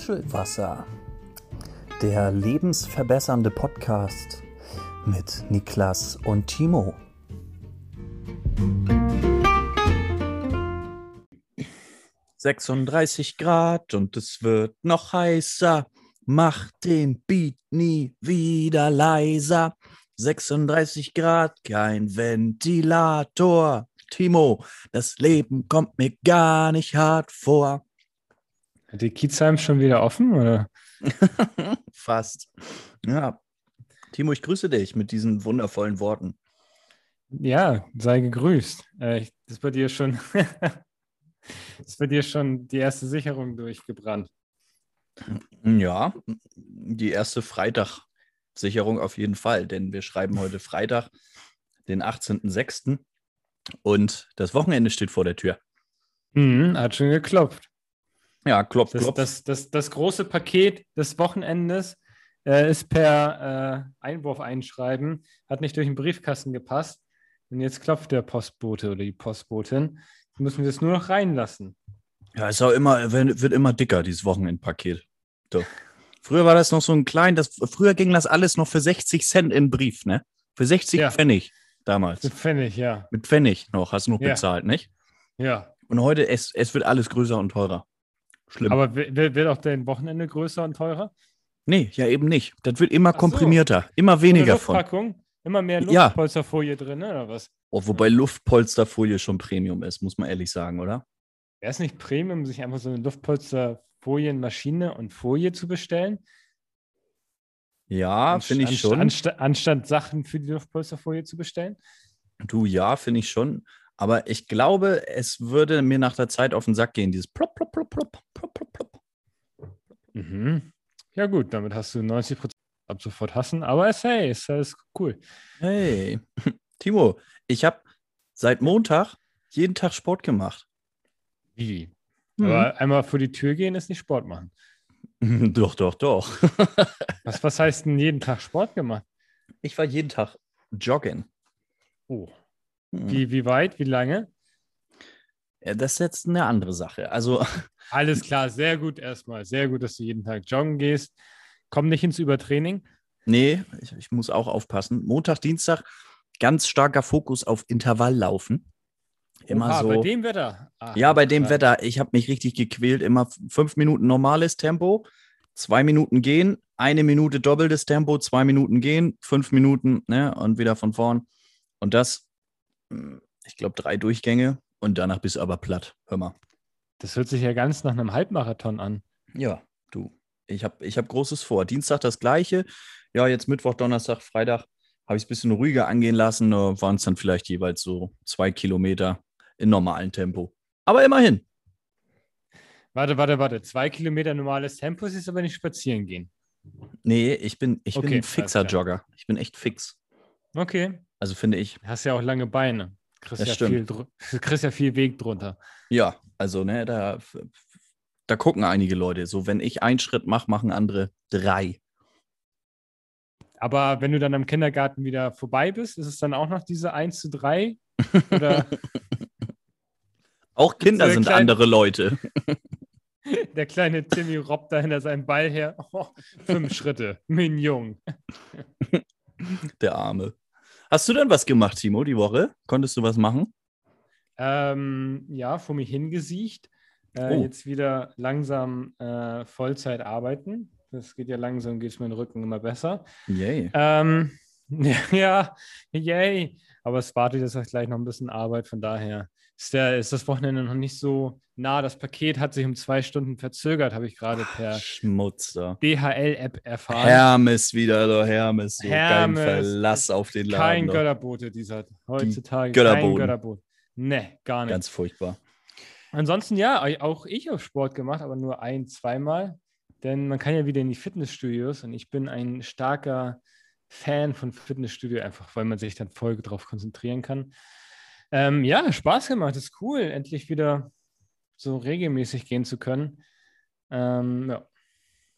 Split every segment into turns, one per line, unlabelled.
Muschelwasser, der lebensverbessernde Podcast mit Niklas und Timo. »36 Grad und es wird noch heißer. Mach den Beat nie wieder leiser. 36 Grad, kein Ventilator. Timo, das Leben kommt mir gar nicht hart vor.
Hat die Kiezheim schon wieder offen, oder?
Fast. Ja. Timo, ich grüße dich mit diesen wundervollen Worten.
Ja, sei gegrüßt. Äh, das bei dir schon, das bei dir schon die erste Sicherung durchgebrannt.
Ja, die erste Freitag-Sicherung auf jeden Fall, denn wir schreiben heute Freitag, den 18.06. und das Wochenende steht vor der Tür.
Mhm, hat schon geklopft.
Ja, klopf,
Das,
klopf.
das, das, das große Paket des Wochenendes äh, ist per äh, Einwurf einschreiben, hat nicht durch den Briefkasten gepasst. Und jetzt klopft der Postbote oder die Postbotin. Jetzt müssen wir das nur noch reinlassen.
Ja, ist auch immer, wird wird immer dicker, dieses Wochenendpaket. So. Früher war das noch so ein klein, das, früher ging das alles noch für 60 Cent in Brief, ne? Für 60
Ja.
Pfennig damals.
Mit Pfennig, ja.
Mit Pfennig noch, hast du noch
Ja.
bezahlt, nicht?
Ja.
Und heute, es, es wird alles größer und teurer. Schlimm.
Aber wi- wird auch dein Wochenende größer und teurer?
nee, ja eben nicht. Das wird immer
so.
komprimierter, immer weniger von.
Immer mehr
Ja.
Luftpolsterfolie drin, ne, oder was?
Oh, wobei Luftpolsterfolie schon Premium ist, muss man ehrlich sagen, oder?
Wäre es nicht Premium, sich einfach so eine Luftpolsterfolienmaschine und Folie zu bestellen?
Ja,
Anst-
finde ich
anst-
schon.
Anstatt, anstatt Sachen für die Luftpolsterfolie zu bestellen?
Du, ja, finde ich schon. Aber ich glaube, es würde mir nach der Zeit auf den Sack gehen, dieses plop, plop, plop, plop, plop, plop, plop.
Mhm. Ja, gut, damit hast du 90% ab sofort hassen, aber es, hey, ist alles cool.
Hey, Timo, ich habe seit Montag jeden Tag Sport gemacht.
Wie?
Mhm.
Aber einmal vor die Tür gehen ist nicht Sport machen.
doch, doch, doch.
Was, was heißt denn jeden Tag Sport gemacht?
Ich war jeden Tag joggen.
Oh. Wie, wie weit, wie lange?
Ja, das ist jetzt eine andere Sache. Also,
Alles klar, sehr gut erstmal. Sehr gut, dass du jeden Tag joggen gehst. Komm nicht ins Übertraining.
nee, ich, ich muss auch aufpassen. Montag, Dienstag, ganz starker Fokus auf Intervalllaufen. Immer
Oha,
so.
Bei dem Wetter. Ah,
Ja, bei dem
klar.
Wetter, ich habe mich richtig gequält. Immer fünf Minuten normales Tempo, zwei Minuten gehen, eine Minute doppeltes Tempo, zwei Minuten gehen, fünf Minuten ne, und wieder von vorn. Und das, ich glaube, drei Durchgänge und danach bist du aber platt. Hör mal.
Das hört sich ja ganz nach einem Halbmarathon an.
Ja, du. Ich habe ich hab Großes vor. Dienstag das Gleiche. Ja, jetzt Mittwoch, Donnerstag, Freitag habe ich es ein bisschen ruhiger angehen lassen. Waren es dann vielleicht jeweils so zwei Kilometer in normalem Tempo. Aber immerhin.
Warte, warte, warte. Zwei Kilometer normales Tempo ist aber nicht spazieren gehen.
Nee, ich bin, ich bin
Okay,
ein
alles
fixer. Jogger. Ich bin echt fix.
Okay.
Also finde ich,
Hast ja auch lange Beine. Kriegst ja, viel, kriegst ja viel Weg drunter.
ja, also, ne, da, da gucken einige Leute. So, wenn ich einen Schritt mache, machen andere drei.
Aber wenn du dann am Kindergarten wieder vorbei bist, ist es dann auch noch diese 1 zu 3? Oder
Auch Kinder
So
sind
klein-
andere Leute.
der kleine Timmy robbt da hinter seinem Ball her? Oh, fünf Schritte. Mignon.
Der Arme. Hast du denn was gemacht, Timo, die Woche? Konntest du was machen?
Ähm, ja, vor mich hingesiecht. Äh,
Oh.
Jetzt wieder langsam äh, Vollzeit arbeiten. Das geht ja langsam, geht es mir den Rücken immer besser.
Yay.
Ähm, ja, yay. Aber es wartet jetzt auch gleich noch ein bisschen Arbeit, von daher ist, der, ist das Wochenende noch nicht so nah. Das Paket hat sich um zwei Stunden verzögert, habe ich gerade per
Schmutz da.
DHL-App erfahren.
Hermes wieder, du Hermes. So
Hermes
kein Verlass auf den Laden.
Kein
doch.
Götterbote dieser heutzutage.
Götterboten.
Kein Götterboot. Nee, gar nicht.
Ganz furchtbar.
Ansonsten ja, auch ich habe Sport gemacht, aber nur ein, zweimal. Denn man kann ja wieder in die Fitnessstudios und ich bin ein starker Fan von Fitnessstudio, einfach weil man sich dann voll darauf konzentrieren kann. Ähm, ja, Spaß gemacht, ist cool, endlich wieder so regelmäßig gehen zu können. Ähm, ja.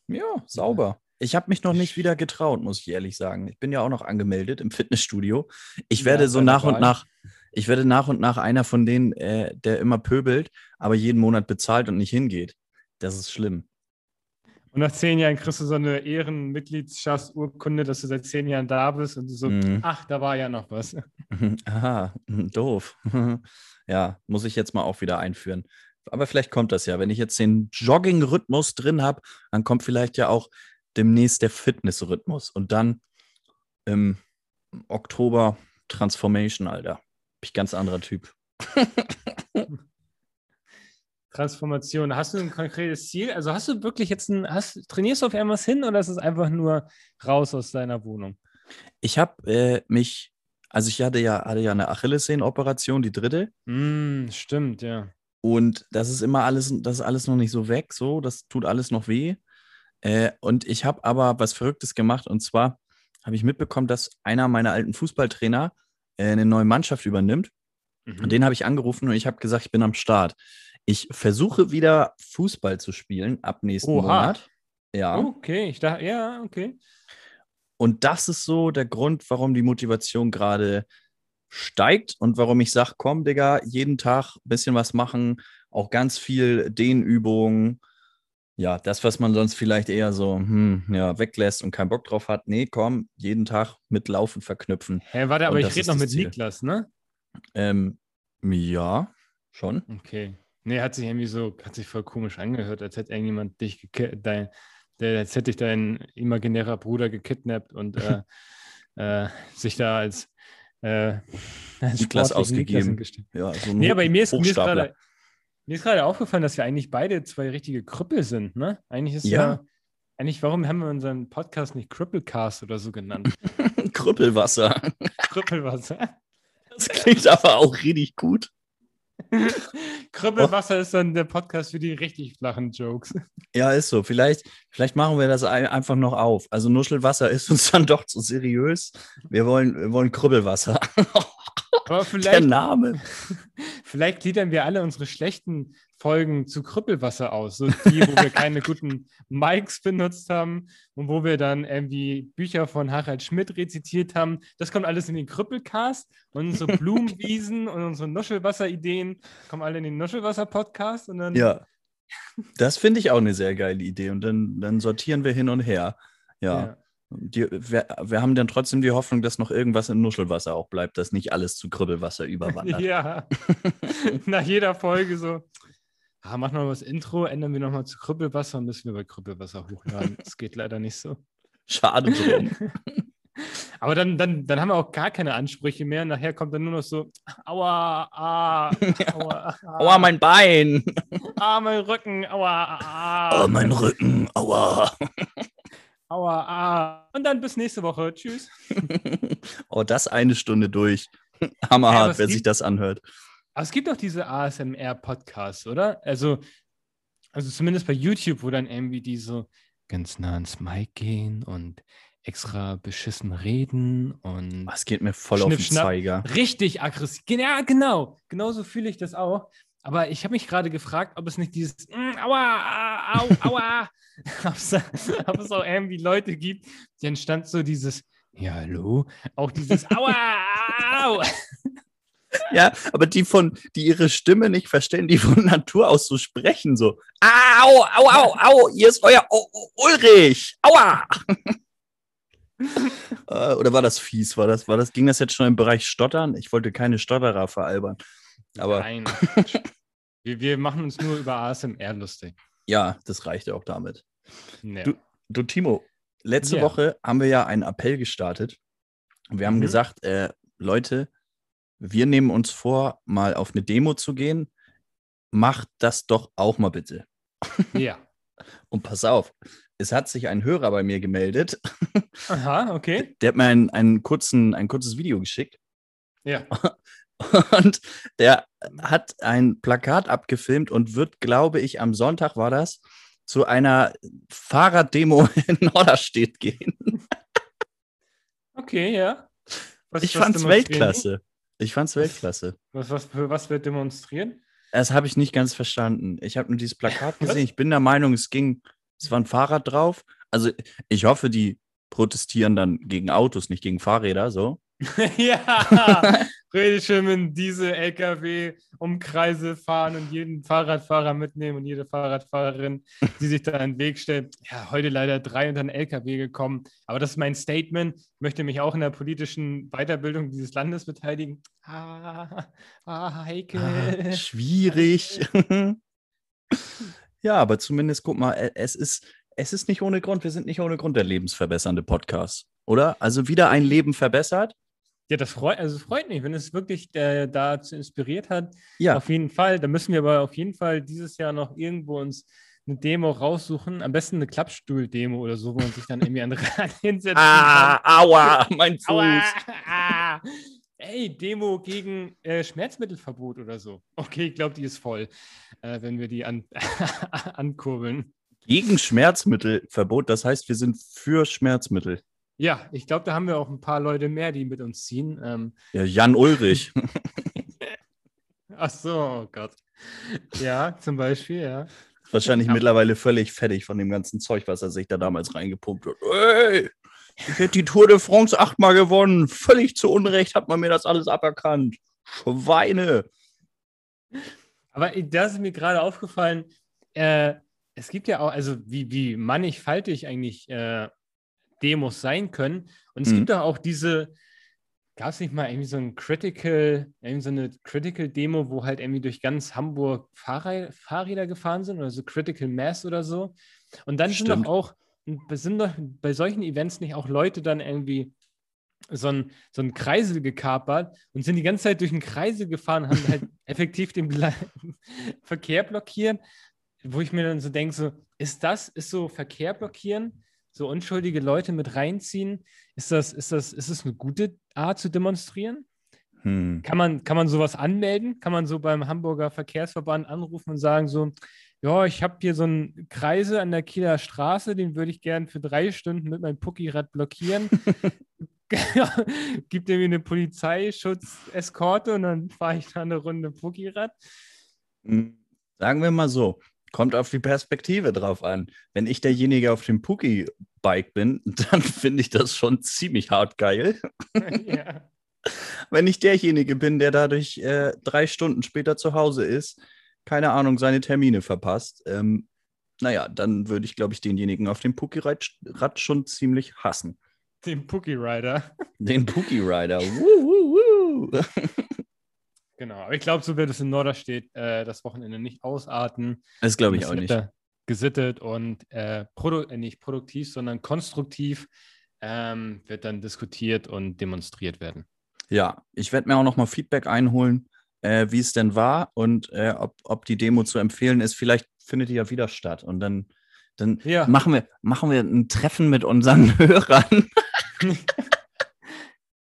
Ja, sauber. Ich habe mich noch nicht wieder getraut, muss ich ehrlich sagen. Ich bin ja auch noch angemeldet im Fitnessstudio. Ich
Ja,
werde so
sei
nach und nach, ich werde nach und nach einer von denen, äh, der immer pöbelt, aber jeden Monat bezahlt und nicht hingeht. Das ist schlimm.
Und nach zehn Jahren kriegst du so eine Ehrenmitgliedschaftsurkunde, dass du seit zehn Jahren da bist und du so,
Mhm.
ach, da war ja noch was.
Aha, doof. Ja, muss ich jetzt mal auch wieder einführen. Aber vielleicht kommt das ja. Wenn ich jetzt den Jogging-Rhythmus drin habe, dann kommt vielleicht ja auch demnächst der Fitness-Rhythmus. Und dann im Oktober Transformation, Alter. Bin ich ganz anderer Typ.
Transformation. Hast du ein konkretes Ziel? Also hast du wirklich jetzt ein, hast, trainierst du auf irgendwas hin oder ist es einfach nur raus aus deiner Wohnung?
Ich habe äh, mich, also ich hatte ja, hatte ja eine Achillessehnen-Operation, die dritte.
Mm, stimmt, ja.
Und das ist immer alles, das ist alles noch nicht so weg, so, das tut alles noch weh. Äh, und ich habe aber was Verrücktes gemacht und zwar habe ich mitbekommen, dass einer meiner alten Fußballtrainer äh, eine neue Mannschaft übernimmt.
Mhm.
Und den habe ich angerufen und ich habe gesagt, ich bin am Start. Ich versuche wieder Fußball zu spielen ab nächsten
Oha.
Monat. Ja.
Okay, ich dachte, ja, okay.
Und das ist so der Grund, warum die Motivation gerade steigt und warum ich sage, komm, Digga, jeden Tag ein bisschen was machen, auch ganz viel Dehnübungen. Ja, das, was man sonst vielleicht eher so hm, ja, weglässt und keinen Bock drauf hat. Nee, komm, jeden Tag mit Laufen verknüpfen.
Hä, warte, aber ich rede noch mit
Ziel.
Niklas, ne?
Ähm, ja, schon.
Okay. Nee, hat sich irgendwie so, hat sich voll komisch angehört, als hätte irgendjemand dich dein, der, als hätte dich dein imaginärer Bruder gekidnappt und äh, äh, sich da als, äh, als sportlichen
ausgegeben. Ja, so
Nee, aber mir ist, mir ist gerade mir ist gerade aufgefallen, dass wir eigentlich beide zwei richtige Krüppel sind, ne? Eigentlich ist ja,
Ja.
eigentlich, warum haben wir unseren Podcast nicht Krüppelcast oder so genannt?
Krüppelwasser.
Krüppelwasser.
Das klingt aber auch richtig gut.
Krüppelwasser ist dann der Podcast für die richtig flachen Jokes.
Ja, ist so. Vielleicht, vielleicht machen wir das ein- einfach noch auf. Also Nuschelwasser ist uns dann doch zu seriös. Wir wollen, wir wollen Krüppelwasser.
Aber
Der
vielleicht,
Name.
vielleicht gliedern wir alle unsere schlechten Folgen zu Krüppelwasser aus. So die, wo wir keine guten Mics benutzt haben und wo wir dann irgendwie Bücher von Harald Schmidt rezitiert haben. Das kommt alles in den Krüppelcast und unsere Blumenwiesen und unsere Nuschelwasser-Ideen kommen alle in den Nuschelwasser-Podcast und dann
Ja. Das finde ich auch eine sehr geile Idee. Und dann, dann sortieren wir hin und her. Ja. Die, wir, wir haben dann trotzdem die Hoffnung, dass noch irgendwas im Nuschelwasser auch bleibt, dass nicht alles zu Krüppelwasser überwandert.
Ja. Nach jeder Folge so. Ah, machen wir mal das Intro, ändern wir nochmal zu Krüppelwasser und müssen wir bei Krüppelwasser hochladen. Das geht leider nicht so.
Schade drum.
Aber dann, dann, dann haben wir auch gar keine Ansprüche mehr. Nachher kommt dann nur noch so, aua, ah, aua, ah,
Aua, mein Bein.
ah, mein Rücken, aua, ah,
Oh, mein Rücken. Aua.
Aua, ah. Und dann bis nächste Woche. Tschüss.
Oh, das eine Stunde durch.
Ja,
Hammerhart,
was
wer sich das anhört.
Aber es gibt auch diese ASMR-Podcasts, oder? Also, also zumindest bei YouTube, wo dann irgendwie die so ganz nah ans Mic gehen und extra beschissen reden und
Das geht mir voll auf den. Zeiger.
richtig aggressiv. Ja, genau. Genauso fühle ich das auch. Aber ich habe mich gerade gefragt, ob es nicht dieses mm, Aua, au, aua, ob, es, ob es auch irgendwie Leute gibt, die entstand so dieses Ja, hallo, auch dieses Aua, au.
Ja, aber die von, die ihre Stimme nicht verstehen, die von Natur aus so sprechen, so. Au, au, au, au, hier ist euer U Ulrich. Aua. Äh, Oder war das fies? War das, war das, ging das jetzt schon im Bereich Stottern? Ich wollte keine Stotterer veralbern. Aber
Nein. wir, wir machen uns nur über ASMR lustig.
ja, das reichte auch damit.
Ja.
Du- Du, Timo, letzte
Ja.
Woche haben wir ja einen Appell gestartet. Wir haben
Mhm.
gesagt, äh, Leute, wir nehmen uns vor, mal auf eine Demo zu gehen. Macht das doch auch mal bitte.
ja.
Und pass auf, es hat sich ein Hörer bei mir gemeldet.
Aha, okay.
Der hat mir einen, einen kurzen, ein kurzes Video geschickt.
Ja.
Und der hat ein Plakat abgefilmt und wird, glaube ich, am Sonntag war das, zu einer Fahrraddemo in Norderstedt gehen.
Okay, ja. Was-
Ich
was
fand's? Weltklasse. Ich fand's Weltklasse.
Was, was, für was wird demonstrieren?
Das habe ich nicht ganz verstanden. Ich habe nur dieses Plakat gesehen. Ich bin der Meinung, es ging, es war ein Fahrrad drauf. Also ich hoffe, die protestieren dann gegen Autos, nicht gegen Fahrräder, so.
ja. Richtig schön in diese LKW um Kreise fahren und jeden Fahrradfahrer mitnehmen und jede Fahrradfahrerin, die sich da in den Weg stellt. Ja, heute leider drei unter den LKW gekommen. Aber das ist mein Statement. Ich möchte mich auch in der politischen Weiterbildung dieses Landes beteiligen. Ah, ah heikel.
Ah, schwierig. ja, aber zumindest guck mal, es ist, es ist nicht ohne Grund. Wir sind nicht ohne Grund der lebensverbessernde Podcast, oder? Also wieder ein Leben verbessert.
Ja, das freut, also freut mich, wenn es wirklich äh, dazu inspiriert hat.
Ja.
Auf jeden Fall. Da müssen wir aber auf jeden Fall dieses Jahr noch irgendwo uns eine Demo raussuchen. Am besten eine Klappstuhl-Demo oder so, wo man sich dann irgendwie an den Rad hinsetzt.
Ah, aua, mein Fuß.
Aua, ah. Ey, Demo gegen äh, Schmerzmittelverbot oder so. Okay, ich glaube, die ist voll, äh, wenn wir die an ankurbeln.
Gegen Schmerzmittelverbot, das heißt, wir sind für Schmerzmittel.
Ja, ich glaube, da haben wir auch ein paar Leute mehr, die mit uns ziehen. Ähm,
ja, Jan Ulrich.
Ach so, oh Gott. Ja, zum Beispiel, ja.
Wahrscheinlich ja. mittlerweile völlig fertig von dem ganzen Zeug, was er sich da damals reingepumpt hat. Ey, ich hätte die Tour de France achtmal gewonnen. Völlig zu Unrecht hat man mir das alles aberkannt. Schweine.
Aber das ist mir gerade aufgefallen. Äh, es gibt ja auch, also wie, wie mannigfaltig eigentlich äh, Demos sein können. Und es mhm. gibt doch auch diese, gab es nicht mal irgendwie so ein Critical, irgendwie so eine Critical-Demo, wo halt irgendwie durch ganz Hamburg Fahrrad, Fahrräder gefahren sind oder so Critical Mass oder so. Und dann Stimmt. sind doch auch, sind doch bei solchen Events nicht auch Leute dann irgendwie so ein, so ein Kreisel gekapert und sind die ganze Zeit durch einen Kreisel gefahren, haben halt effektiv den Verkehr blockiert, wo ich mir dann so denke, so, ist das, ist so Verkehr blockieren so unschuldige Leute mit reinziehen? Ist das, ist das, ist das eine gute Art zu demonstrieren? Hm. Kann, man, kann man sowas anmelden? Kann man so beim Hamburger Verkehrsverband anrufen und sagen so, ja, ich habe hier so einen Kreise an der Kieler Straße, den würde ich gern für drei Stunden mit meinem Puckyrad blockieren. Gibt irgendwie eine Polizeischutz-Eskorte und dann fahre ich da eine Runde Puckyrad.
Hm. Sagen wir mal so, Kommt auf die Perspektive drauf an. Wenn ich derjenige auf dem Pookie-Bike bin, dann finde ich das schon ziemlich hart geil. Ja. Wenn ich derjenige bin, der dadurch äh, drei Stunden später zu Hause ist, keine Ahnung, seine Termine verpasst, ähm, naja, dann würde ich, glaube ich, denjenigen auf dem Pookie-Rad schon ziemlich hassen.
Den Pookie-Rider.
Den Pookie-Rider. Woo, woo, woo.
Genau, aber ich glaube, so wird es in Norderstedt äh, das Wochenende nicht ausarten.
Das glaube ich auch nicht.
Gesittet und äh, produ äh, nicht produktiv, sondern konstruktiv ähm, wird dann diskutiert und demonstriert werden.
Ja, ich werde mir auch nochmal Feedback einholen, äh, wie es denn war und äh, ob, ob die Demo zu empfehlen ist. Vielleicht findet die ja wieder statt und dann, dann ja. machen, wir, machen wir ein Treffen mit unseren Hörern.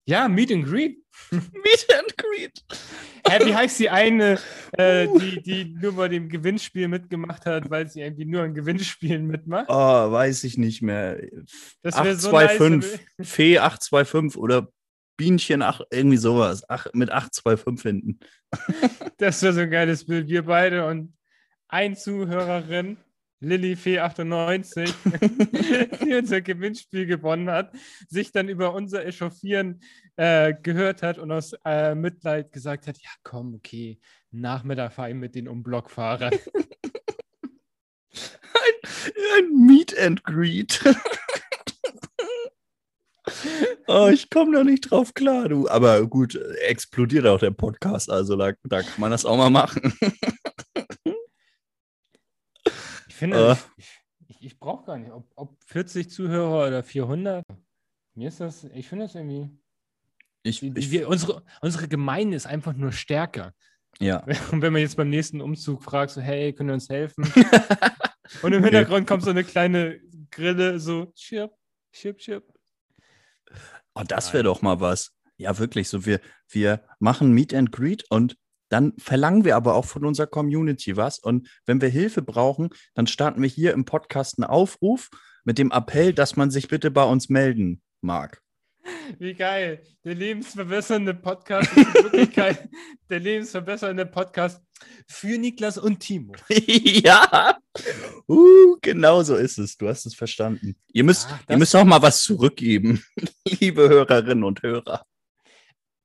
ja, Meet and Greet.
Meet and Greet.
Hä, wie heißt die eine, äh, die, die nur bei dem Gewinnspiel mitgemacht hat, weil sie irgendwie nur an Gewinnspielen mitmacht?
Oh, weiß ich nicht mehr. Das 825, so nice, Fee 825 oder Bienchen 8, irgendwie sowas. Ach, mit 825 hinten.
das wäre so ein geiles Bild. Wir beide und ein Zuhörerin Lillyfee98, die unser Gewinnspiel gewonnen hat, sich dann über unser Echauffieren äh, gehört hat und aus äh, Mitleid gesagt hat: Ja, komm, okay, Nachmittag fahre ich mit den Umblockfahrern.
ein, ein Meet and Greet. oh, ich komme da nicht drauf klar, du. Aber gut, explodiert auch der Podcast, also da, da kann man das auch mal machen
finde, uh. ich, ich, ich brauche gar nicht, ob, ob 40 Zuhörer oder 400. Mir ist das, ich finde das irgendwie. Ich, ich, wir, unsere, unsere Gemeinde ist einfach nur stärker.
Ja.
Und wenn man jetzt beim nächsten Umzug fragt, so, hey, können ihr uns helfen? Und im Hintergrund kommt so eine kleine Grille, so, chirp, chirp, chirp.
Oh, das wäre doch mal was. Ja, wirklich. So, wir, wir machen Meet and Greet und dann verlangen wir aber auch von unserer Community was. Und wenn wir Hilfe brauchen, dann starten wir hier im Podcast einen Aufruf mit dem Appell, dass man sich bitte bei uns melden mag.
Wie geil. Der lebensverbessernde Podcast ist in Wirklichkeit der lebensverbessernde Podcast für Niklas und Timo.
ja, uh, genau so ist es. Du hast es verstanden. Ihr müsst, ja, ihr müsst auch mal was zurückgeben, liebe Hörerinnen und Hörer.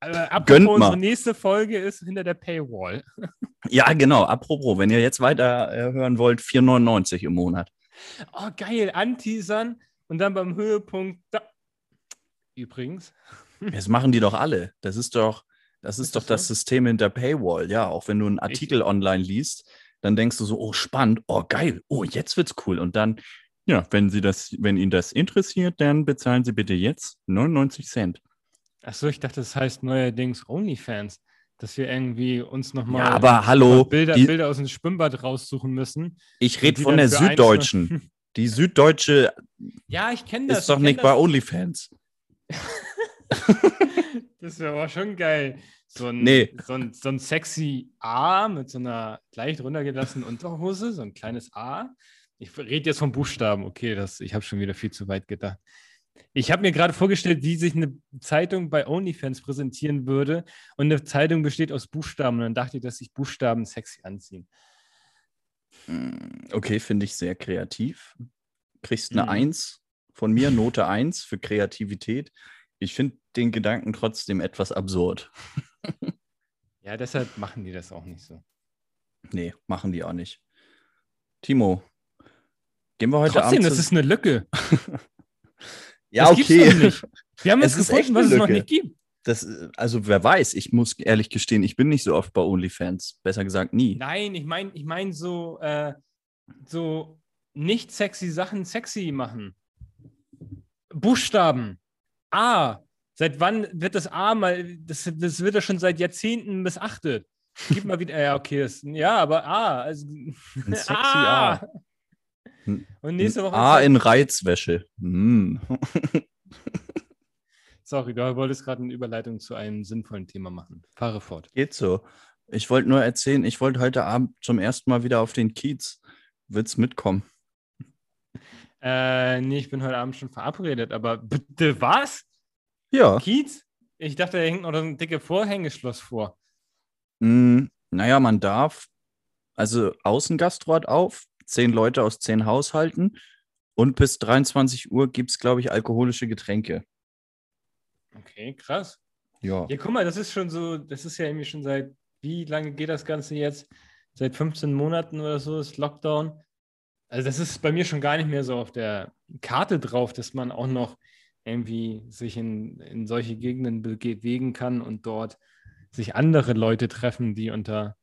Apropos,
Gönnt mal.
unsere nächste Folge ist hinter der Paywall.
Ja, genau. Apropos, wenn ihr jetzt weiter äh, hören wollt, 4,99 im Monat.
Oh, geil, anteasern und dann beim Höhepunkt. Da. Übrigens.
Das machen die doch alle. Das ist doch, das ist,
Ist
doch
das
das? System hinter Paywall. Ja, auch wenn du einen Artikel online liest, dann denkst du so, oh, spannend, oh, geil, oh, jetzt wird's cool. Und dann, ja, wenn sie das, wenn Ihnen das interessiert, dann bezahlen Sie bitte jetzt 99 Cent.
Achso, ich dachte, das heißt neuerdings OnlyFans, dass wir irgendwie uns nochmal
Ja, aber hallo,
Bilder,
die-
Bilder aus dem Schwimmbad raussuchen müssen.
Ich rede von der Süddeutschen. Die Süddeutsche
Ja, ich kenne das.
ist doch
ich
nicht
kenn
bei
das.
OnlyFans.
Das wäre aber schon geil. So ein,
Nee.
so, ein, so ein sexy A mit so einer leicht runtergelassenen Unterhose, so ein kleines A. Ich rede jetzt vom Buchstaben. Okay, das, ich habe schon wieder viel zu weit gedacht. Ich habe mir gerade vorgestellt, wie sich eine Zeitung bei OnlyFans präsentieren würde. Und eine Zeitung besteht aus Buchstaben. Und dann dachte ich, dass sich Buchstaben sexy anziehen.
Mm, Okay, finde ich sehr kreativ. Kriegst eine
Mhm.
1 von mir, Note 1 für Kreativität. Ich finde den Gedanken trotzdem etwas absurd.
Ja, deshalb machen die das auch nicht so.
Nee, machen die auch nicht. Timo, gehen wir heute
Trotzdem,
Abend
das
zu-
ist eine Lücke.
Ja,
das gibt's
okay.
doch nicht. Wir haben
Es echt
gefunden, was es noch nicht gibt.
Das, also wer weiß, ich muss ehrlich gestehen, ich bin nicht so oft bei OnlyFans. Besser gesagt nie.
Nein, ich meine ich mein so, äh, so nicht sexy Sachen sexy machen. Buchstaben. A. Seit wann wird das A mal, das, das wird ja schon seit Jahrzehnten missachtet. Gib mal wieder, ja, okay, das, ja, aber A. Also,
Ein sexy A. Hm.
Und nächste Woche.
A in Reizwäsche. Hm.
Sorry, du wolltest gerade eine Überleitung zu einem sinnvollen Thema machen. Fahre fort.
Geht so. Ich wollte nur erzählen, ich wollte heute Abend zum ersten Mal wieder auf den Kiez. Willst mitkommen?
Äh, nee, ich bin heute Abend schon verabredet, aber bitte was?
Ja.
Kiez? Ich dachte, da hängt noch ein dicke Vorhängeschloss vor.
Mm, naja, man darf, also Außengastro hat auf, zehn Leute aus zehn Haushalten und bis 23 Uhr gibt es, glaube ich, alkoholische Getränke.
Okay, krass.
Ja.
Ja, guck mal, das ist schon so, das ist ja irgendwie schon seit, wie lange geht das Ganze jetzt? Seit 15 Monaten oder so ist Lockdown. Also das ist bei mir schon gar nicht mehr so auf der Karte drauf, dass man auch noch irgendwie sich in, in solche Gegenden bewegen kann und dort sich andere Leute treffen, die unter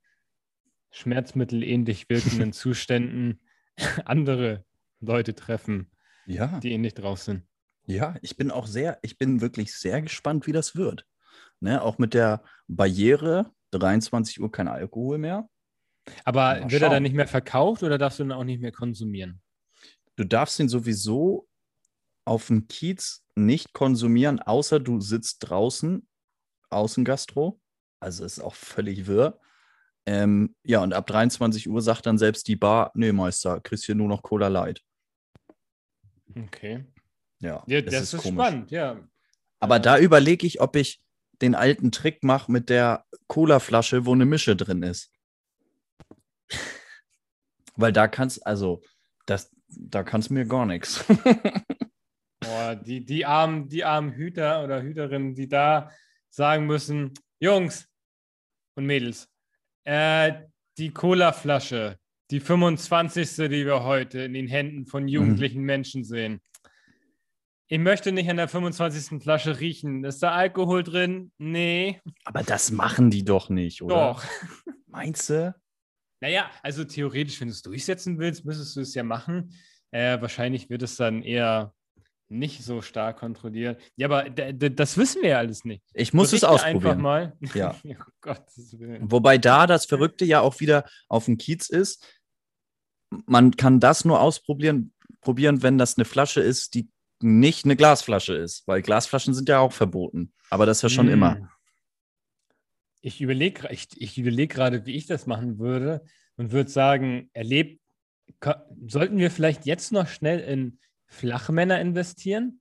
schmerzmittelähnlich wirkenden Zuständen andere Leute treffen,
Ja.
die ähnlich drauf sind.
Ja, ich bin auch sehr, ich bin wirklich sehr gespannt, wie das wird. Ne, auch mit der Barriere, 23 Uhr kein Alkohol mehr.
Aber
Mal
wird er
schauen.
dann nicht mehr verkauft oder darfst du ihn auch nicht mehr konsumieren?
Du darfst ihn sowieso auf dem Kiez nicht konsumieren, außer du sitzt draußen, Außengastro. Also ist auch völlig wirr. Ähm, ja, und ab 23 Uhr sagt dann selbst die Bar, nee, Meister, kriegst hier nur noch Cola Light.
Okay.
Ja,
Ja,
es
das, ist,
komisch.
spannend, ja.
Aber da überlege ich, ob ich den alten Trick mache mit der Cola-Flasche, wo eine Mische drin ist. Weil da kannst, also, das, da kannst mir gar nichts.
Boah, die, die, armen, die armen Hüter oder Hüterinnen, die da sagen müssen, Jungs und Mädels, äh, die Cola-Flasche, die 25. die wir heute in den Händen von jugendlichen Menschen sehen. Ich möchte nicht an der 25. Flasche riechen. Ist da Alkohol drin? Nee.
Aber das machen die doch nicht, oder?
Doch.
Meinst du?
Naja, also theoretisch, wenn du es durchsetzen willst, müsstest du es ja machen. Äh, wahrscheinlich wird es dann eher nicht so stark kontrolliert. Ja, aber das wissen wir ja alles nicht.
Ich muss es
Berichte einfach
ausprobieren.
mal.
Ja.
oh.
Wobei da das Verrückte ja auch wieder auf dem Kiez ist. Man kann das nur ausprobieren, probieren, wenn das eine Flasche ist, die nicht eine Glasflasche ist, weil Glasflaschen sind ja auch verboten. Aber das ja schon
Hm.
immer.
Ich überlege ich, ich überleg gerade, wie ich das machen würde und würde sagen, erlebt, sollten wir vielleicht jetzt noch schnell in Flachmänner investieren?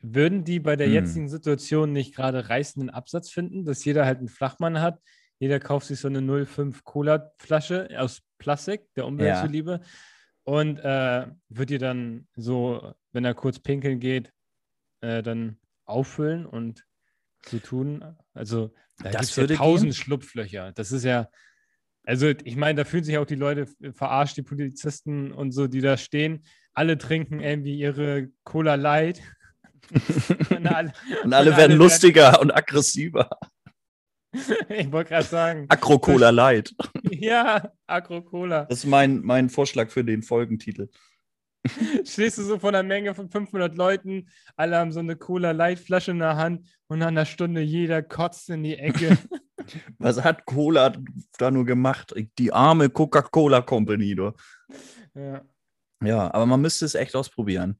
Würden die bei der
Hm.
jetzigen Situation nicht gerade reißenden Absatz finden, dass jeder halt einen Flachmann hat? Jeder kauft sich so eine 05 Cola-Flasche aus Plastik, der Umwelt
Ja.
zuliebe. Und äh, wird die dann so, wenn er kurz pinkeln geht, äh, dann auffüllen und zu tun. Also da
Das
gibt es ja tausend
gehen.
Schlupflöcher. Das ist ja, also ich meine, da fühlen sich auch die Leute verarscht, die Polizisten und so, die da stehen. Alle trinken irgendwie ihre Cola Light. und alle,
Und alle
Und
werden
alle
lustiger und aggressiver.
ich wollte gerade sagen,
Agro-Cola Light.
ja, Agro-Cola.
Das ist mein, mein Vorschlag für den Folgentitel.
Stehst du so vor einer Menge von 500 Leuten, alle haben so eine Cola-Light-Flasche in der Hand und nach einer Stunde jeder kotzt in die Ecke.
Was hat Cola da nur gemacht? Die arme Coca-Cola Company, du.
ja.
Ja, aber man müsste es echt ausprobieren.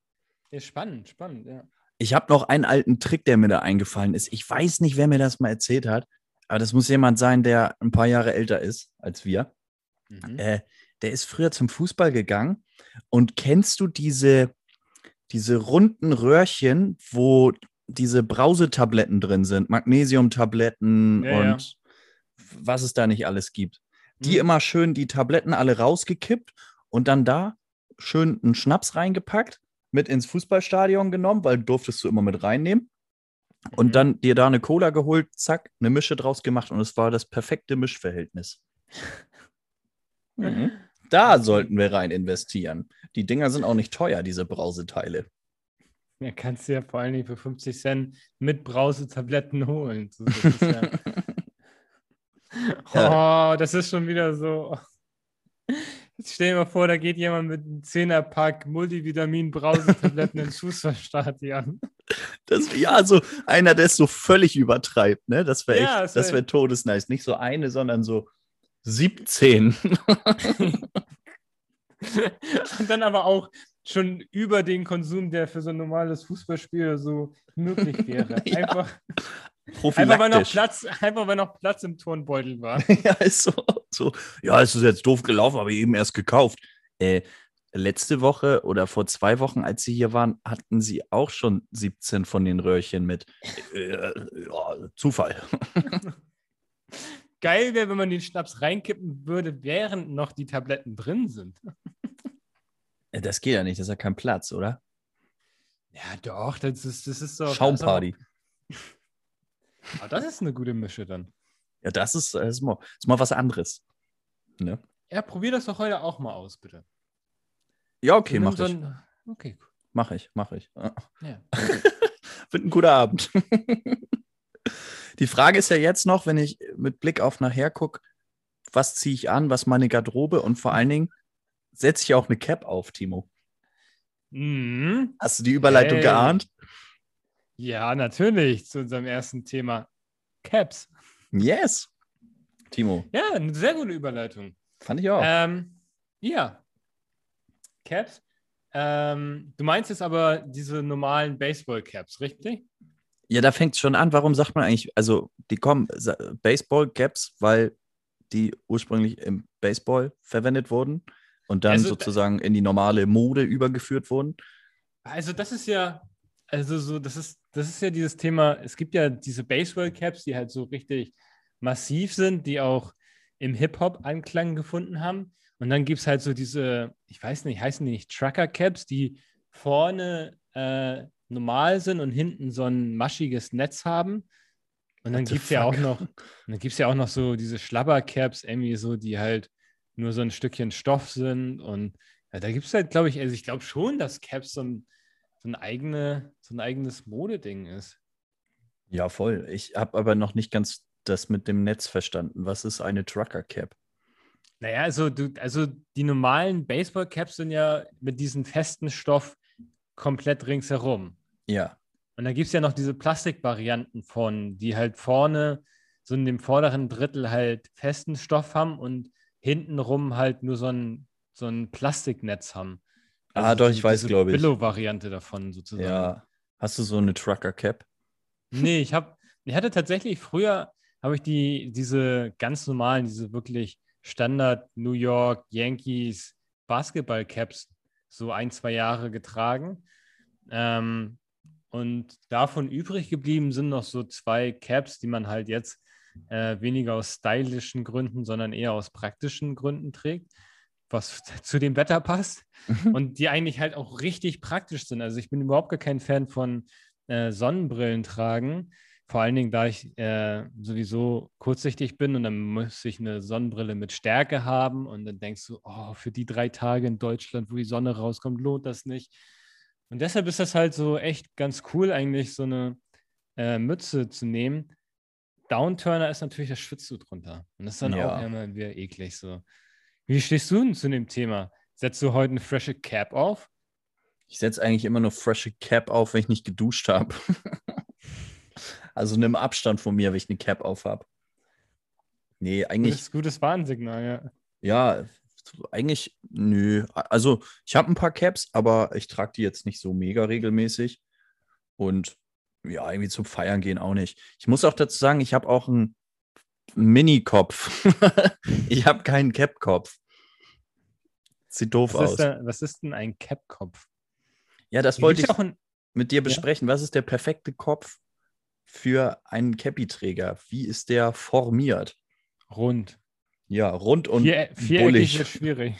ja, spannend, spannend, ja.
Ich habe noch einen alten Trick, der mir da eingefallen ist. Ich weiß nicht, wer mir das mal erzählt hat, aber das muss jemand sein, der ein paar Jahre älter ist als wir.
Mhm.
Äh, der ist früher zum Fußball gegangen. Und kennst du diese, diese runden Röhrchen, wo diese Brausetabletten drin sind, Magnesiumtabletten
Ja, ja.
und was es da nicht alles gibt? Die
Mhm.
immer schön die Tabletten alle rausgekippt und dann da schön einen Schnaps reingepackt, mit ins Fußballstadion genommen, weil durftest du immer mit reinnehmen. Und
Mhm.
dann dir da eine Cola geholt, zack, eine Mische draus gemacht und es war das perfekte Mischverhältnis. Mhm. Da sollten wir rein investieren. Die Dinger sind auch nicht teuer, diese Brauseteile.
Ja, kannst du ja vor allen Dingen für 50 Cent mit Brausetabletten holen. Das ja, oh, das ist schon wieder so. Stell dir mal vor, da geht jemand mit einem 10er-Pack Multivitamin-Brausetabletten ins Fußballstadion.
Das, ja, so einer, der es so völlig übertreibt, ne? Das wäre
Ja,
echt,
das
das
wär-
wäre todesnice. Nicht so eine, sondern so 17.
Und dann aber auch schon über den Konsum, der für so ein normales Fußballspiel so möglich wäre.
Ja.
Einfach, weil noch. Platz, einfach weil noch Platz im Turnbeutel war.
ja, ist so, so. Ja, es ist jetzt doof gelaufen, aber eben erst gekauft. Äh, letzte Woche oder vor zwei Wochen, als sie hier waren, hatten sie auch schon 17 von den Röhrchen mit. Äh, ja, Zufall.
Geil wäre, wenn man den Schnaps reinkippen würde, während noch die Tabletten drin sind.
Äh, Das geht ja nicht, das ist ja kein Platz, oder?
Ja, doch, das ist, das ist so.
Schaumparty.
Aber das ist eine gute Mische dann.
Ja, das ist, das ist, mal, das ist mal was anderes. Ne?
Ja, probier das doch heute auch mal aus, bitte.
Ja, okay, mach
so
ich.
Okay, cool.
Mach ich, mach ich. Ja.
Ja.
Wird ein guter Abend. Die Frage ist ja jetzt noch, wenn ich mit Blick auf nachher gucke, was ziehe ich an, was meine Garderobe und vor allen Dingen setze ich auch eine Cap auf, Timo.
Mhm.
Hast du die Überleitung
Hey.
geahnt?
Ja, natürlich, zu unserem ersten Thema. Caps.
Yes. Timo,
Ja, eine sehr gute Überleitung.
fand ich auch.
Ähm, ja. Caps. Ähm, du meinst jetzt aber diese normalen Baseball-Caps, richtig?
ja, da fängt es schon an. Warum sagt man eigentlich, also die kommen Baseball-Caps, weil die ursprünglich im Baseball verwendet wurden und dann
Also,
sozusagen in die normale Mode übergeführt wurden.
Also, das ist ja, also so, das ist, das ist ja dieses Thema, es gibt ja diese Baseball-Caps, die halt so richtig massiv sind, die auch im Hip-Hop Anklang gefunden haben. Und dann gibt es halt so diese, ich weiß nicht, heißen die nicht Trucker-Caps, die vorne äh, normal sind und hinten so ein maschiges Netz haben. Und dann gibt es ja auch noch, und dann gibt es ja auch noch so diese Schlabber-Caps, irgendwie so, die halt nur so ein Stückchen Stoff sind. Und ja, da gibt es halt, glaube ich, also ich glaube schon, dass Caps so ein, so ein, eigene, so ein eigenes Modeding ist.
Ja, voll. Ich habe aber noch nicht ganz das mit dem Netz verstanden. Was ist eine Trucker Cap?
Naja, also, du, also die normalen Baseball-Caps sind ja mit diesem festen Stoff komplett ringsherum.
Ja.
Und dann gibt es ja noch diese Plastikvarianten von, die halt vorne so in dem vorderen Drittel halt festen Stoff haben und hintenrum halt nur so ein, so ein Plastiknetz haben.
Ah, doch,
die-
ich weiß,
diese
glaub ich.
Billo-Variante davon sozusagen.
Ja. Hast du so eine Trucker Cap?
Nee, ich habe, ich hatte tatsächlich früher, habe ich die, diese ganz normalen, diese wirklich Standard New York Yankees Basketball-Caps so ein, zwei Jahre getragen. Ähm, und davon übrig geblieben sind noch so zwei Caps, die man halt jetzt äh, weniger aus stylischen Gründen, sondern eher aus praktischen Gründen trägt, was zu dem Wetter passt und die eigentlich halt auch richtig praktisch sind. Also ich bin überhaupt gar kein Fan von äh, Sonnenbrillen tragen. Vor allen Dingen, da ich äh, sowieso kurzsichtig bin und dann muss ich eine Sonnenbrille mit Stärke haben und dann denkst du, oh, für die drei Tage in Deutschland, wo die Sonne rauskommt, lohnt das nicht. Und deshalb ist das halt so echt ganz cool, eigentlich so eine äh, Mütze zu nehmen. Downturner ist natürlich, da schwitzt du drunter. Und das ist dann
Ja.
auch immer wieder eklig so. Wie stehst du denn zu dem Thema? Setzt du heute eine frische Cap auf?
Ich setze eigentlich immer nur frische Cap auf, wenn ich nicht geduscht habe. also nimm Abstand von mir, wenn ich eine Cap auf habe. Nee,
Das
eigentlich,
ist gutes Warnsignal, ja.
ja, eigentlich, nö. Also ich habe ein paar Caps, aber ich trage die jetzt nicht so mega regelmäßig. Und ja, irgendwie zum Feiern gehen auch nicht. Ich muss auch dazu sagen, ich habe auch einen Mini-Kopf. ich habe keinen Cap-Kopf. Sieht doof
Was
aus.
ist, da, was ist denn ein Cap-Kopf?
Ja, das
Hier
wollte ich
ja auch ein,
mit dir besprechen. Was ist der perfekte Kopf für einen Cappy-Träger? Wie ist der formiert?
rund.
Ja, rund und
Vier, viereckig
bullig.
wird schwierig.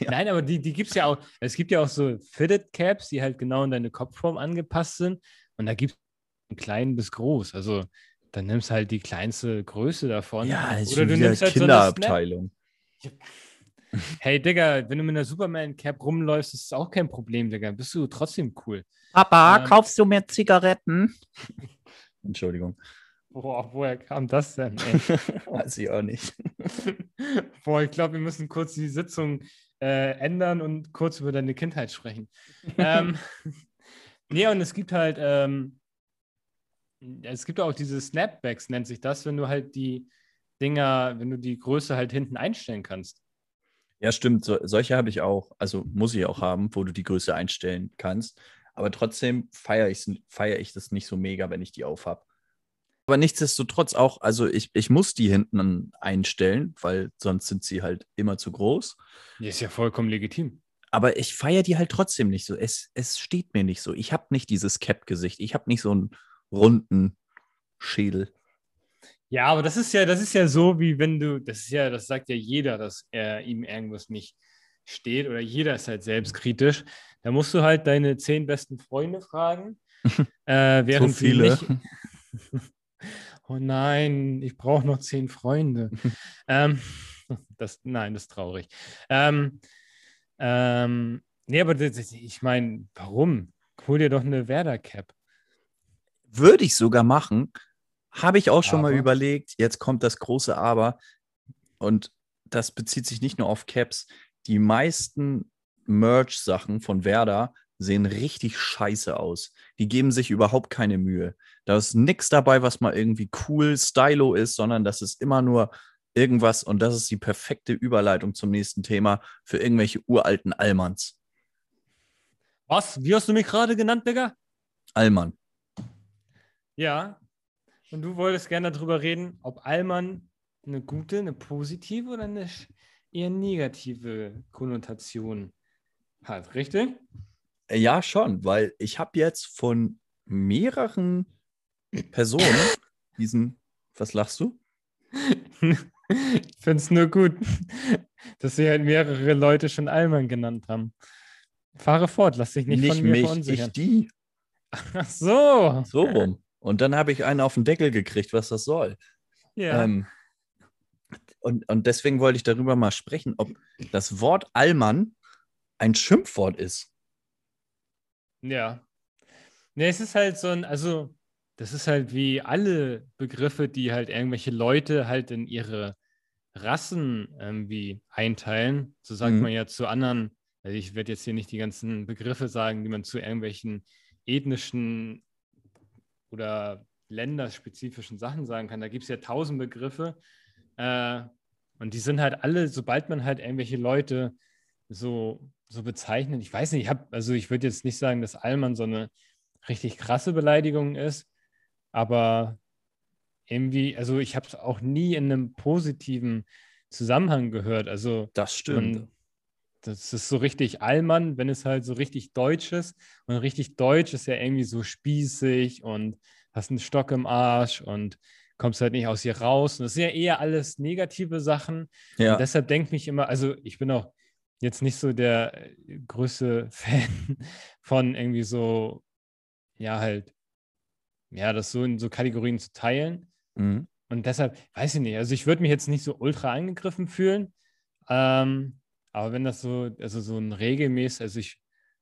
Ja.
Nein, aber die, die gibt es ja auch. Es gibt ja auch so Fitted Caps, die halt genau in deine Kopfform angepasst sind. Und da gibt es von klein bis groß. Also dann nimmst du halt die kleinste Größe davon.
ja, das ist
Oder du nimmst halt so.
Kinderabteilung.
Hey, Digga, wenn du mit einer Superman-Cap rumläufst, ist das auch kein Problem, Digga. Bist du trotzdem cool.
Papa,
Ähm,
kaufst du mir Zigaretten? Entschuldigung,
Boah, woher kam das denn, ey?
weiß ich auch nicht.
Boah, ich glaube, wir müssen kurz die Sitzung äh, ändern und kurz über deine Kindheit sprechen. ähm, nee, und es gibt halt, ähm, es gibt auch diese Snapbacks, nennt sich das, wenn du halt die Dinger, wenn du die Größe halt hinten einstellen kannst.
Ja, stimmt. So, solche habe ich auch. Also muss ich auch haben, wo du die Größe einstellen kannst. Aber trotzdem feiere ich, feier ich das nicht so mega, wenn ich die auf habe. Aber nichtsdestotrotz auch, also ich, ich muss die hinten einstellen, weil sonst sind sie halt immer zu groß.
Die ist ja vollkommen legitim.
Aber ich feiere die halt trotzdem nicht so. Es, es steht mir nicht so. Ich habe nicht dieses Cap-Gesicht. Ich habe nicht so einen runden Schädel.
Ja, aber das ist ja, das ist ja so, wie wenn du, das ist ja, das sagt ja jeder, dass er ihm irgendwas nicht steht oder jeder ist halt selbstkritisch. Da musst du halt deine zehn besten Freunde fragen. äh, während sie
viele.
Nicht, oh nein, ich brauche noch zehn Freunde. ähm, das, nein, das ist traurig. Ähm, ähm, nee, aber das- ich meine, warum? Hol dir doch eine Werder-Cap.
Würde ich sogar machen. Habe ich auch schon mal
Aber?
überlegt. Jetzt kommt das große Aber. Und das bezieht sich nicht nur auf Caps. Die meisten Merch-Sachen von Werder sehen richtig scheiße aus. Die geben sich überhaupt keine Mühe. Da ist nichts dabei, was mal irgendwie cool, stylo ist, sondern das ist immer nur irgendwas und das ist die perfekte Überleitung zum nächsten Thema für irgendwelche uralten Allmanns.
Was? Wie hast du mich gerade genannt, Digga?
Allmann.
Ja. Und du wolltest gerne darüber reden, ob Allmann eine gute, eine positive oder eine eher negative Konnotation hat, richtig?
Ja, schon, weil ich habe jetzt von mehreren Personen diesen, was lachst du?
ich finde es nur gut, dass sie halt mehrere Leute schon Allmann genannt haben. Fahre fort, lass dich nicht, von mir
mich,
verunsichern.
ich die.
Ach so.
So rum. Und dann habe ich einen auf den Deckel gekriegt, was das soll.
Ja.
Ähm, und, und deswegen wollte ich darüber mal sprechen, ob das Wort Allmann ein Schimpfwort ist.
Ja. Ne, es ist halt so ein, also, das ist halt wie alle Begriffe, die halt irgendwelche Leute halt in ihre Rassen irgendwie einteilen. So sagt
Mhm.
man ja zu anderen, also ich werde jetzt hier nicht die ganzen Begriffe sagen, die man zu irgendwelchen ethnischen oder länderspezifischen Sachen sagen kann. Da gibt es ja tausend Begriffe. Äh, und die sind halt alle, sobald man halt irgendwelche Leute so, so bezeichnet, ich weiß nicht, ich habe, also ich würde jetzt nicht sagen, dass Allmann so eine richtig krasse Beleidigung ist, aber irgendwie, also ich habe es auch nie in einem positiven Zusammenhang gehört. Also
Das stimmt.
man, das ist so richtig Allmann, wenn es halt so richtig deutsch ist. Und richtig deutsch ist ja irgendwie so spießig und hast einen Stock im Arsch und kommst halt nicht aus hier raus. Und das sind ja eher alles negative Sachen.
ja.
Und deshalb denke ich immer, also ich bin auch jetzt nicht so der äh, größte Fan von irgendwie so, ja, halt ja, das so in so Kategorien zu teilen.
Mhm.
Und deshalb, weiß ich nicht, also ich würde mich jetzt nicht so ultra angegriffen fühlen. Ähm, aber wenn das so, also so ein regelmäßig, also ich,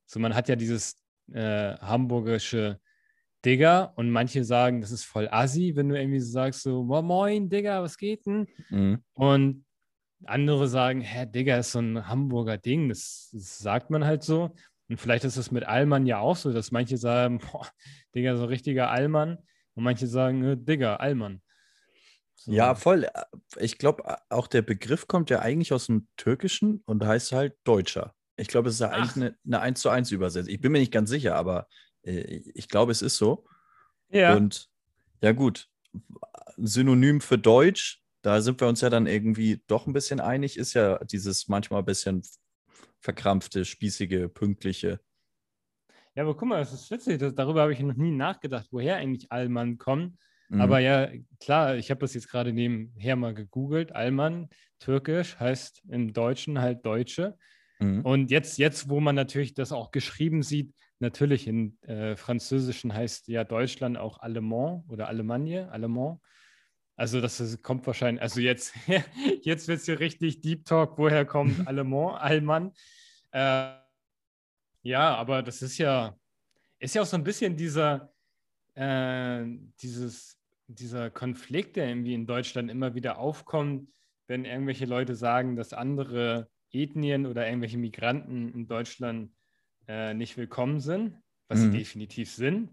so man hat ja dieses äh, hamburgische Digger und manche sagen, das ist voll assi, wenn du irgendwie so sagst, so, moin, Digger, was geht denn?
Mhm.
Und andere sagen, hä, Digger ist so ein Hamburger Ding, das, das sagt man halt so. Und vielleicht ist es mit Allmann ja auch so, dass manche sagen, boah, Digga, so richtiger Allmann. Und manche sagen, Digga, Allmann. So.
Ja, voll. Ich glaube, auch der Begriff kommt ja eigentlich aus dem Türkischen und heißt halt Deutscher. Ich glaube, es ist ja eigentlich eine, eine 1 zu 1 Übersetzung. Ich bin mir nicht ganz sicher, aber äh, ich glaube, es ist so.
Ja,
Und ja, gut. Synonym für Deutsch, da sind wir uns ja dann irgendwie doch ein bisschen einig, ist ja dieses manchmal ein bisschen verkrampfte, spießige, pünktliche.
ja, aber guck mal, das ist witzig, das, darüber habe ich noch nie nachgedacht, woher eigentlich Allmann kommt.
Mhm.
Aber ja, klar, ich habe das jetzt gerade nebenher mal gegoogelt. Allmann, türkisch, heißt im Deutschen halt Deutsche.
Mhm.
Und jetzt, jetzt, wo man natürlich das auch geschrieben sieht, natürlich in äh, Französischen heißt ja Deutschland auch Allemand oder Allemagne, Allemand. Also das ist, kommt wahrscheinlich, also jetzt, jetzt wird es hier richtig Deep Talk, woher kommt Allemand, Allmann. Äh, ja, aber das ist ja, ist ja auch so ein bisschen dieser, äh, dieses, dieser Konflikt, der irgendwie in Deutschland immer wieder aufkommt, wenn irgendwelche Leute sagen, dass andere Ethnien oder irgendwelche Migranten in Deutschland äh, nicht willkommen sind, was
Mhm.
sie definitiv sind.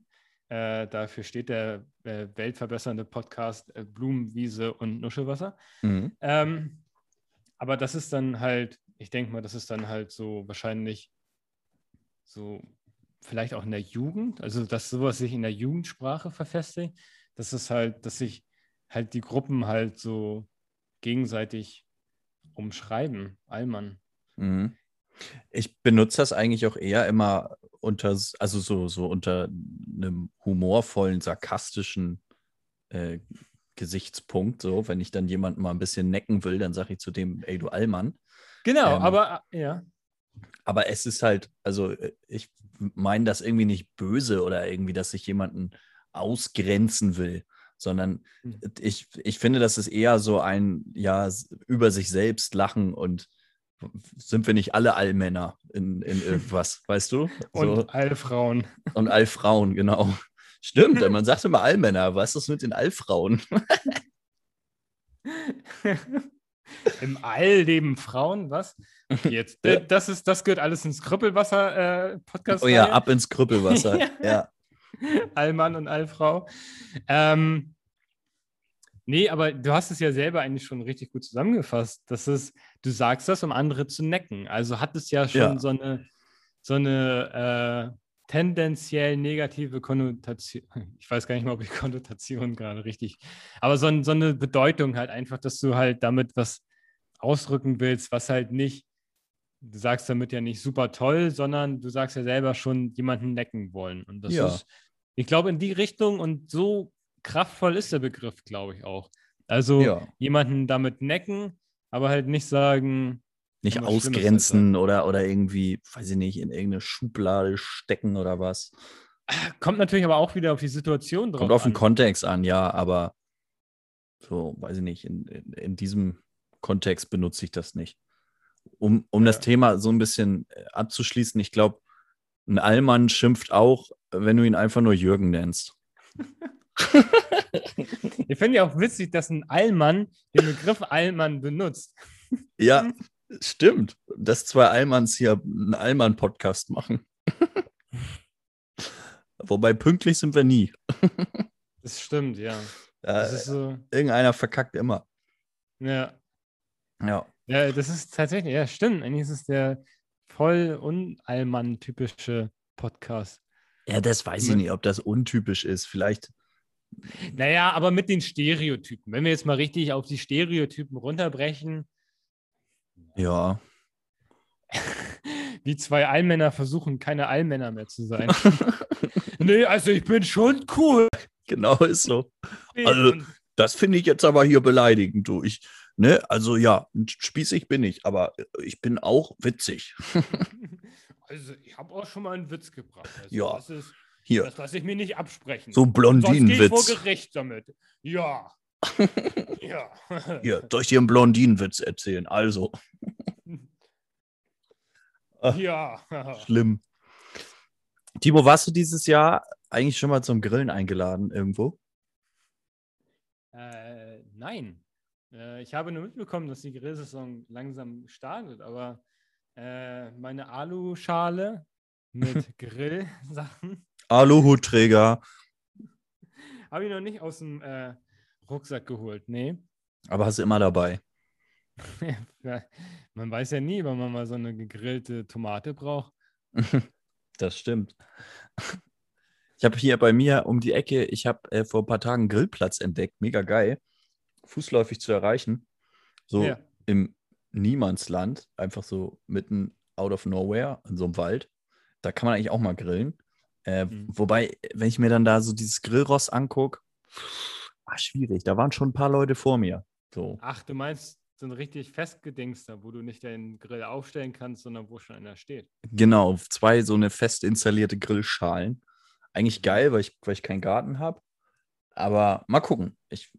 Äh, dafür steht der äh, weltverbessernde Podcast äh, Blumenwiese und Nuschelwasser.
Mhm.
Ähm, aber das ist dann halt, ich denke mal, das ist dann halt so wahrscheinlich so vielleicht auch in der Jugend, also dass sowas sich in der Jugendsprache verfestigt, das ist halt, dass sich halt die Gruppen halt so gegenseitig umschreiben. Allmann.
Mhm. Ich benutze das eigentlich auch eher immer unter, also so, so unter einem humorvollen, sarkastischen äh, Gesichtspunkt. So, wenn ich dann jemanden mal ein bisschen necken will, dann sage ich zu dem, ey, du Allmann.
Genau,
Ähm,
aber ja.
Aber es ist halt, also äh, ich meine das irgendwie nicht böse oder irgendwie, dass ich jemanden ausgrenzen will, sondern
Hm.
ich, ich finde, das ist eher so ein, ja, über sich selbst lachen und sind wir nicht alle Allmänner in, in irgendwas, weißt du?
Und
So,
alle Frauen.
und Allfrauen, genau. Stimmt, man sagt immer Allmänner. Was ist das mit den Allfrauen?
Im All leben Frauen, was? Jetzt, das, ist, das gehört alles ins Krüppelwasser-Podcast.
Oh ja, ab ins Krüppelwasser.
Ja. Allmann und Allfrau. Ähm, nee, aber du hast es ja selber eigentlich schon richtig gut zusammengefasst. Das ist, du sagst das, um andere zu necken. Also hat es ja schon
Ja.
so eine, so eine äh, tendenziell negative Konnotation. Ich weiß gar nicht mal, ob ich Konnotation gerade richtig, aber so, so eine Bedeutung halt einfach, dass du halt damit was ausdrücken willst, was halt nicht, du sagst damit ja nicht super toll, sondern du sagst ja selber schon jemanden necken wollen. Und das
Ja.
ist, ich glaube, in die Richtung und so kraftvoll ist der Begriff, glaube ich auch. Also
ja.
jemanden damit necken, aber halt nicht sagen,
Nicht ausgrenzen oder, oder irgendwie, weiß ich nicht, in irgendeine Schublade stecken oder was.
kommt natürlich aber auch wieder auf die Situation drauf
Kommt auf den
an.
Kontext an, ja, aber so, weiß ich nicht, in, in, in diesem Kontext benutze ich das nicht. Um, um das
Ja.
Thema so ein bisschen äh, abzuschließen, ich glaube, ein Allmann schimpft auch, wenn du ihn einfach nur Jürgen nennst.
Ich finde ja auch witzig, dass ein Allmann den Begriff Allmann benutzt.
Ja, stimmt. Dass zwei Allmanns hier einen Allmann-Podcast machen. Wobei pünktlich sind wir nie.
Das stimmt, ja. Das
Äh,
ist so,
irgendeiner verkackt immer.
ja.
Ja.
Ja, das ist tatsächlich, ja, stimmt. Eigentlich ist es der voll unallmann-typische Podcast.
Ja, das weiß ich nicht, ob das untypisch ist. Vielleicht,
Naja, aber mit den Stereotypen. Wenn wir jetzt mal richtig auf die Stereotypen runterbrechen,
ja.
wie zwei Allmänner versuchen, keine Allmänner mehr zu sein. nee, also ich bin schon cool.
Genau ist so. Also- Das finde ich jetzt aber hier beleidigend, du. Ich, ne, also ja, spießig bin ich, aber ich bin auch witzig.
Also, ich habe auch schon mal einen Witz gebracht. Also,
Ja.
Das ist,
Hier,
Das lasse ich mir nicht absprechen.
so
Sonst gehe ich vor
Blondinenwitz.
Gericht damit. Ja. ja.
Hier, soll ich dir einen Blondinenwitz erzählen? Also,
ja.
schlimm. Timo, warst du dieses Jahr eigentlich schon mal zum Grillen eingeladen irgendwo?
Äh, nein. Äh, ich habe nur mitbekommen, dass die Grillsaison langsam startet, aber äh, meine Aluschale mit Grillsachen
Aluhutträger.
habe ich noch nicht aus dem äh, Rucksack geholt. Nee.
Aber hast du immer dabei.
Man weiß ja nie, wann man mal so eine gegrillte Tomate braucht.
Das stimmt. Ich habe hier bei mir um die Ecke, ich habe äh, vor ein paar Tagen einen Grillplatz entdeckt. Mega geil. Fußläufig zu erreichen. So
Ja.
im Niemandsland. Einfach so mitten out of nowhere in so einem Wald. Da kann man eigentlich auch mal grillen. Äh,
Mhm.
Wobei, wenn ich mir dann da so dieses Grillrost angucke, war schwierig. Da waren schon ein paar Leute vor mir. So.
Ach, du meinst so ein richtig festgedingster, wo du nicht deinen Grill aufstellen kannst, sondern wo schon einer steht.
Genau, zwei so eine fest installierte Grillschalen. Eigentlich
Mhm.
geil, weil ich, weil ich keinen Garten habe. Aber mal gucken. Ich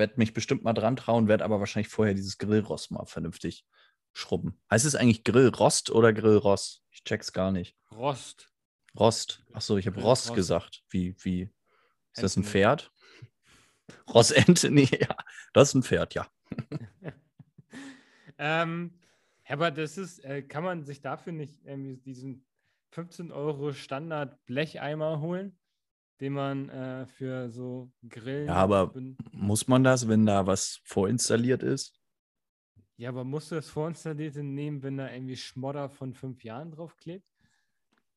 werde mich bestimmt mal dran trauen, werde aber wahrscheinlich vorher dieses Grillrost mal vernünftig schrubben. Heißt es eigentlich Grillrost oder Grillrost? Ich check's gar nicht.
Rost.
Rost. Achso, ich habe Rost
Grillrost.
gesagt. Wie, wie? Ist das ein. Pferd? Ross Anthony, ja. Das ist ein Pferd, ja.
Ähm, aber das ist, äh, kann man sich dafür nicht irgendwie diesen 15 Euro Standard Blecheimer holen, den man äh, für so Grillen.
Ja, aber- Muss man das, wenn da was vorinstalliert ist?
Ja, aber musst du das vorinstallierte nehmen, wenn da irgendwie Schmodder von fünf Jahren draufklebt?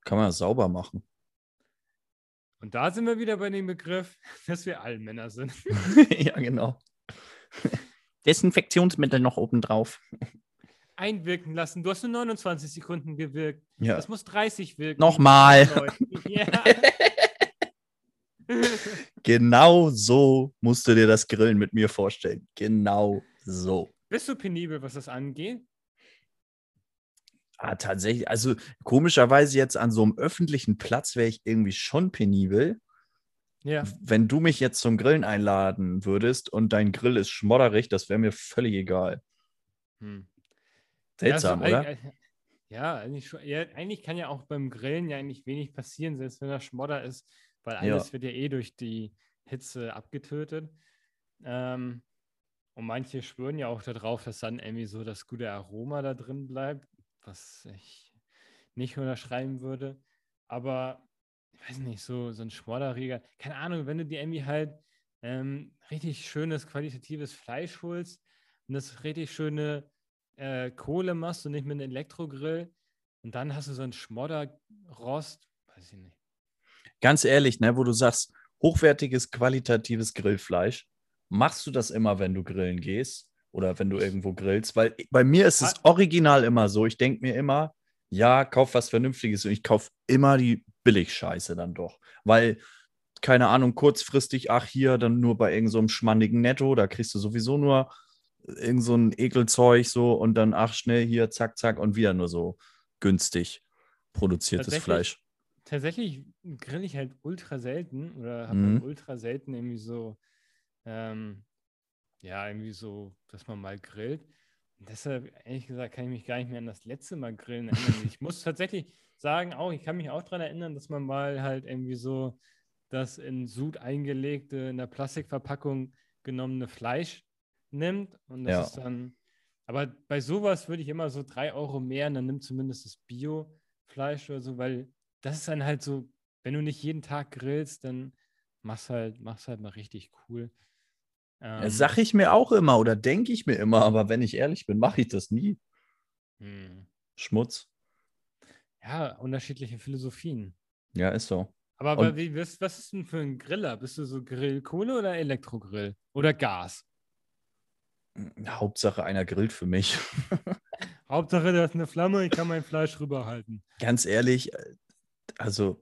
Kann man das sauber machen.
Und da sind wir wieder bei dem Begriff, dass wir alle Männer sind.
ja, genau. Desinfektionsmittel noch oben drauf.
Einwirken lassen. Du hast nur 29 Sekunden gewirkt.
Ja.
Das muss 30 wirken.
Nochmal.
Ja.
Genau so musst du dir das Grillen mit mir vorstellen. Genau so.
Bist du penibel, was das angeht?
Ah, tatsächlich, also komischerweise jetzt an so einem öffentlichen Platz wäre ich irgendwie schon penibel.
Ja.
Wenn du mich jetzt zum Grillen einladen würdest und dein Grill ist schmodderig, das wäre mir völlig egal.
Hm.
Seltsam,
ja, so,
oder?
eig- Ja, eigentlich, ja, eigentlich kann ja auch beim Grillen ja eigentlich wenig passieren, selbst wenn das Schmodder ist, weil
Ja.
alles wird ja eh durch die Hitze abgetötet. Ähm, und manche schwören ja auch darauf, dass dann irgendwie so das gute Aroma da drin bleibt, was ich nicht unterschreiben würde. Aber ich weiß nicht, so, so ein Schmodderreger, keine Ahnung, wenn du dir irgendwie halt ähm, richtig schönes, qualitatives Fleisch holst und das richtig schöne äh, Kohle machst und nicht mit einem Elektrogrill und dann hast du so einen Schmodderrost, weiß ich nicht.
Ganz ehrlich, ne, wo du sagst, hochwertiges, qualitatives Grillfleisch, machst du das immer, wenn du grillen gehst oder wenn du irgendwo grillst? Weil bei mir ist es
Ah.
original immer so. Ich denke mir immer, ja, kauf was Vernünftiges und ich kauf immer die Billigscheiße dann doch. Weil, keine Ahnung, kurzfristig, ach, hier dann nur bei irgendeinem so einem schmandigen Netto, da kriegst du sowieso nur irgend so ein Ekelzeug so und dann, ach, schnell hier, zack, zack und wieder nur so günstig produziertes Fleisch.
Tatsächlich grill ich halt ultra selten oder habe
Mhm.
halt ultra selten irgendwie so, ähm, ja, irgendwie so, dass man mal grillt. Und deshalb, ehrlich gesagt, kann ich mich gar nicht mehr an das letzte Mal grillen erinnern. ich muss tatsächlich sagen, auch, ich kann mich auch daran erinnern, dass man mal halt irgendwie so das in Sud eingelegte, in der Plastikverpackung genommene Fleisch nimmt. Und das
Ja.
ist dann, aber bei sowas würde ich immer so drei Euro mehr und dann nimmt zumindest das Bio-Fleisch oder so, weil das ist dann halt so, wenn du nicht jeden Tag grillst, dann mach's halt, mach's halt mal richtig cool. Ähm,
sag ich mir auch immer oder denke ich mir immer, aber wenn ich ehrlich bin, mache ich das nie.
hm.
Schmutz.
Ja, unterschiedliche Philosophien.
Ja, ist so.
Aber wa- wie, was, was ist denn für ein Griller? Bist du so Grillkohle oder Elektrogrill? Oder Gas?
Hauptsache einer grillt für mich.
Hauptsache, da ist eine Flamme, ich kann mein Fleisch rüberhalten.
Ganz ehrlich, äh, also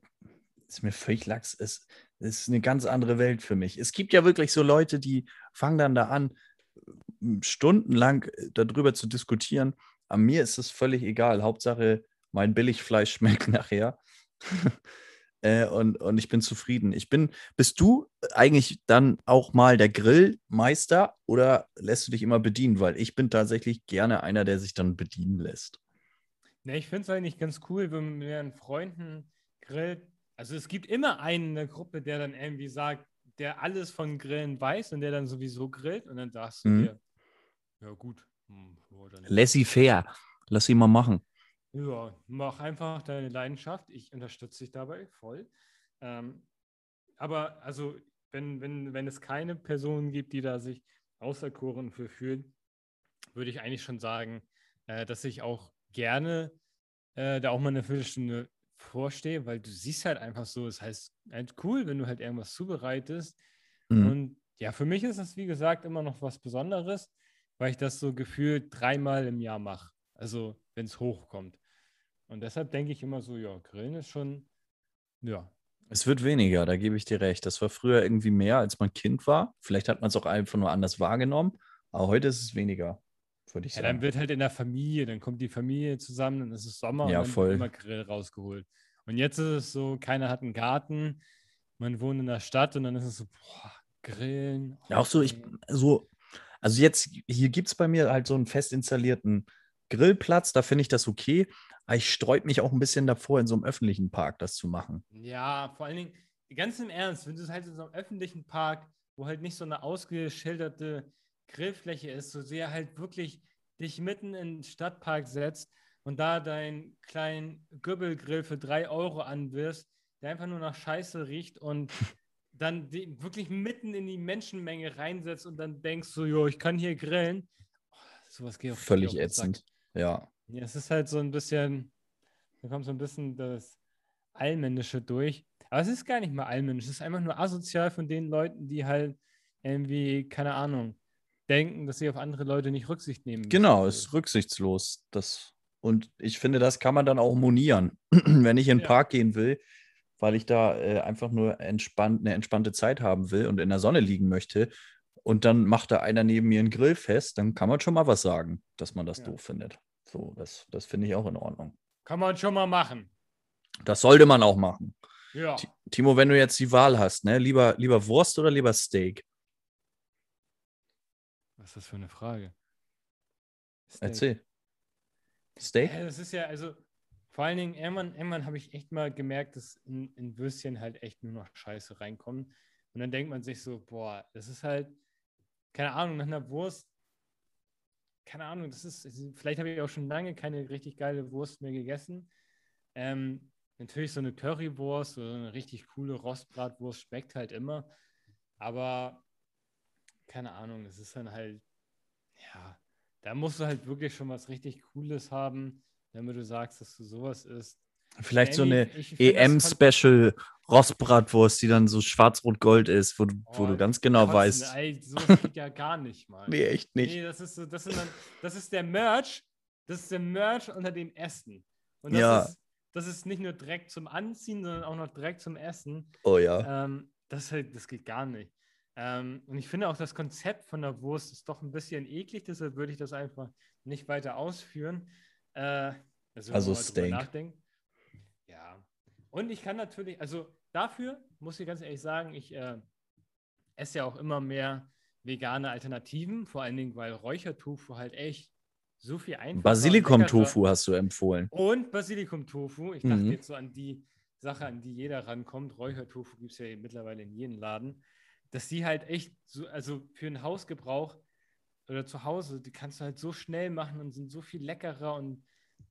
ist mir völlig lax. Es ist eine ganz andere Welt für mich. Es gibt ja wirklich so Leute, die fangen dann da an, stundenlang äh, darüber zu diskutieren. An mir ist es völlig egal. Hauptsache, mein Billigfleisch schmeckt nachher. Äh, und, und ich bin zufrieden. Ich bin, bist du eigentlich dann auch mal der Grillmeister oder lässt du dich immer bedienen? Weil ich bin tatsächlich gerne einer, der sich dann bedienen lässt.
Ne, ich finde es eigentlich ganz cool, wenn man mit ihren Freunden grillt. Also es gibt immer einen in der Gruppe, der dann irgendwie sagt, der alles von Grillen weiß und der dann sowieso grillt und dann sagst du
Mhm.
dir, ja gut, hm, ja, dann,
Laissez-faire. Lass ihn mal machen.
ja, mach einfach deine Leidenschaft. Ich unterstütze dich dabei voll. Ähm, aber also, wenn, wenn, wenn es keine Personen gibt, die da sich auserkoren für fühlen, würde ich eigentlich schon sagen, äh, dass ich auch gerne äh, da auch mal eine Viertelstunde vorstehe, weil du siehst halt einfach so, es heißt halt cool, wenn du halt irgendwas zubereitest.
Mhm.
Und ja, für mich ist das, wie gesagt, immer noch was Besonderes, weil ich das so gefühlt dreimal im Jahr mache. Also, wenn es hochkommt. Und deshalb denke ich immer so, ja, Grillen ist schon, ja,
Es wird weniger, da gebe ich dir recht. Das war früher irgendwie mehr, als man Kind war. Vielleicht hat man es auch einfach nur anders wahrgenommen, aber heute ist es weniger, würde ich
Ja,
sagen.
dann wird halt in der Familie, dann kommt die Familie zusammen, dann ist es Sommer
Ja,
und dann
voll.
wird immer Grill rausgeholt. Und jetzt ist es so, keiner hat einen Garten, man wohnt in der Stadt und dann ist es so, boah, Grillen.
Ja, auch so, ich, so, also jetzt, hier gibt es bei mir halt so einen fest installierten Grillplatz, da finde ich das okay. Aber ich sträub mich auch ein bisschen davor, in so einem öffentlichen Park das zu machen.
Ja, vor allen Dingen, ganz im Ernst, wenn du es halt in so einem öffentlichen Park, wo halt nicht so eine ausgeschilderte Grillfläche ist, so sehr halt wirklich dich mitten in den Stadtpark setzt und da deinen kleinen Gübbelgrill für drei Euro anwirfst, der einfach nur nach Scheiße riecht und dann wirklich mitten in die Menschenmenge reinsetzt und dann denkst so, jo, ich kann hier grillen. Oh, sowas geht auch
Völlig ätzend. Ja.
Ja, es ist halt so ein bisschen, da kommt so ein bisschen das Allmännische durch. Aber es ist gar nicht mal allmännisch, es ist einfach nur asozial von den Leuten, die halt irgendwie, keine Ahnung, denken, dass sie auf andere Leute nicht Rücksicht nehmen. müssen.
Genau,
So.
ist rücksichtslos. Das, und ich finde, das kann man dann auch monieren. Wenn ich in den
Ja.
Park gehen will, weil ich da äh, einfach nur entspannt, eine entspannte Zeit haben will und in der Sonne liegen möchte, und dann macht da einer neben mir einen Grill fest, dann kann man schon mal was sagen, dass man das
Ja.
doof findet. So, das, das finde ich auch in Ordnung.
Kann man schon mal machen.
Das sollte man auch machen.
Ja.
Ti- Timo, wenn du jetzt die Wahl hast, ne, lieber, lieber Wurst oder lieber Steak?
Was ist das für eine Frage? Steak.
Erzähl. Steak?
Ja, das ist ja, also vor allen Dingen, irgendwann, irgendwann habe ich echt mal gemerkt, dass in, in Würstchen halt echt nur noch Scheiße reinkommen. Und dann denkt man sich so, boah, das ist halt, keine Ahnung, nach einer Wurst, keine Ahnung, das ist, es- vielleicht habe ich auch schon lange keine richtig geile Wurst mehr gegessen. Ähm, natürlich so eine Currywurst oder eine richtig coole Rostbratwurst schmeckt halt immer. Aber keine Ahnung, es ist dann halt, ja, da musst du halt wirklich schon was richtig Cooles haben, damit du sagst, dass du sowas isst.
Vielleicht so eine EM-Special Rostbratwurst, die dann so schwarz-rot-gold ist, wo, du, wo
Oh,
du ganz genau
Kotzen,
weißt.
Ey, sowas geht ja gar nicht mal.
Nee, echt nicht.
Nee, das ist so, das, dann, das ist der Merch, das ist der Merch unter den Essen. Und das,
Ja.
ist, das ist nicht nur direkt zum Anziehen, sondern auch noch direkt zum Essen.
Oh ja.
Ähm, das, halt, das geht gar nicht. Ähm, und ich finde auch das Konzept von der Wurst ist doch ein bisschen eklig, deshalb würde ich das einfach nicht weiter ausführen. Äh, also,
Also Steak.
nachdenkt. Ja. Und ich kann natürlich, also dafür muss ich ganz ehrlich sagen, ich äh, esse ja auch immer mehr vegane Alternativen, vor allen Dingen, weil Räuchertofu halt echt so viel einfacher
Basilikum-Tofu hast du empfohlen.
und Basilikum-Tofu. Ich dachte
Mhm.
jetzt so an die Sache, an die jeder rankommt. Räuchertofu gibt es ja mittlerweile in jedem Laden. Dass die halt echt, so, also für einen Hausgebrauch oder zu Hause, die kannst du halt so schnell machen und sind so viel leckerer und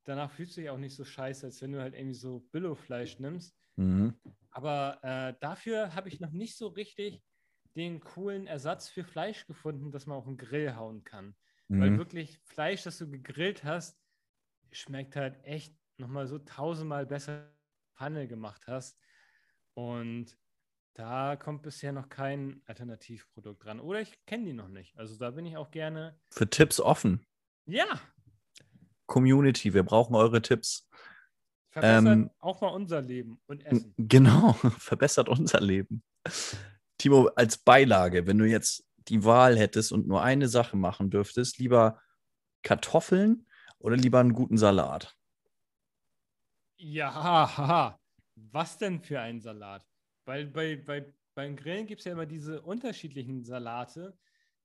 danach fühlst du dich auch nicht so scheiße, als wenn du halt irgendwie so Billo-Fleisch nimmst.
Mhm.
Aber äh, dafür habe ich noch nicht so richtig den coolen Ersatz für Fleisch gefunden, dass man auf den Grill hauen kann. Weil
Mhm.
wirklich Fleisch, das du gegrillt hast, schmeckt halt echt nochmal so tausendmal besser, wenn du Pfanne gemacht hast. Und da kommt bisher noch kein Alternativprodukt dran. Oder ich kenne die noch nicht. Also da bin ich auch gerne.
Für Tipps offen.
Ja,
Community, wir brauchen eure Tipps.
verbessert
Ähm,
auch mal unser Leben und Essen.
Genau, verbessert unser Leben. Timo, als Beilage, wenn du jetzt die Wahl hättest und nur eine Sache machen dürftest, lieber Kartoffeln oder lieber einen guten Salat?
Ja, haha. Was denn für ein Salat? Weil bei, bei, beim Grillen gibt es ja immer diese unterschiedlichen Salate.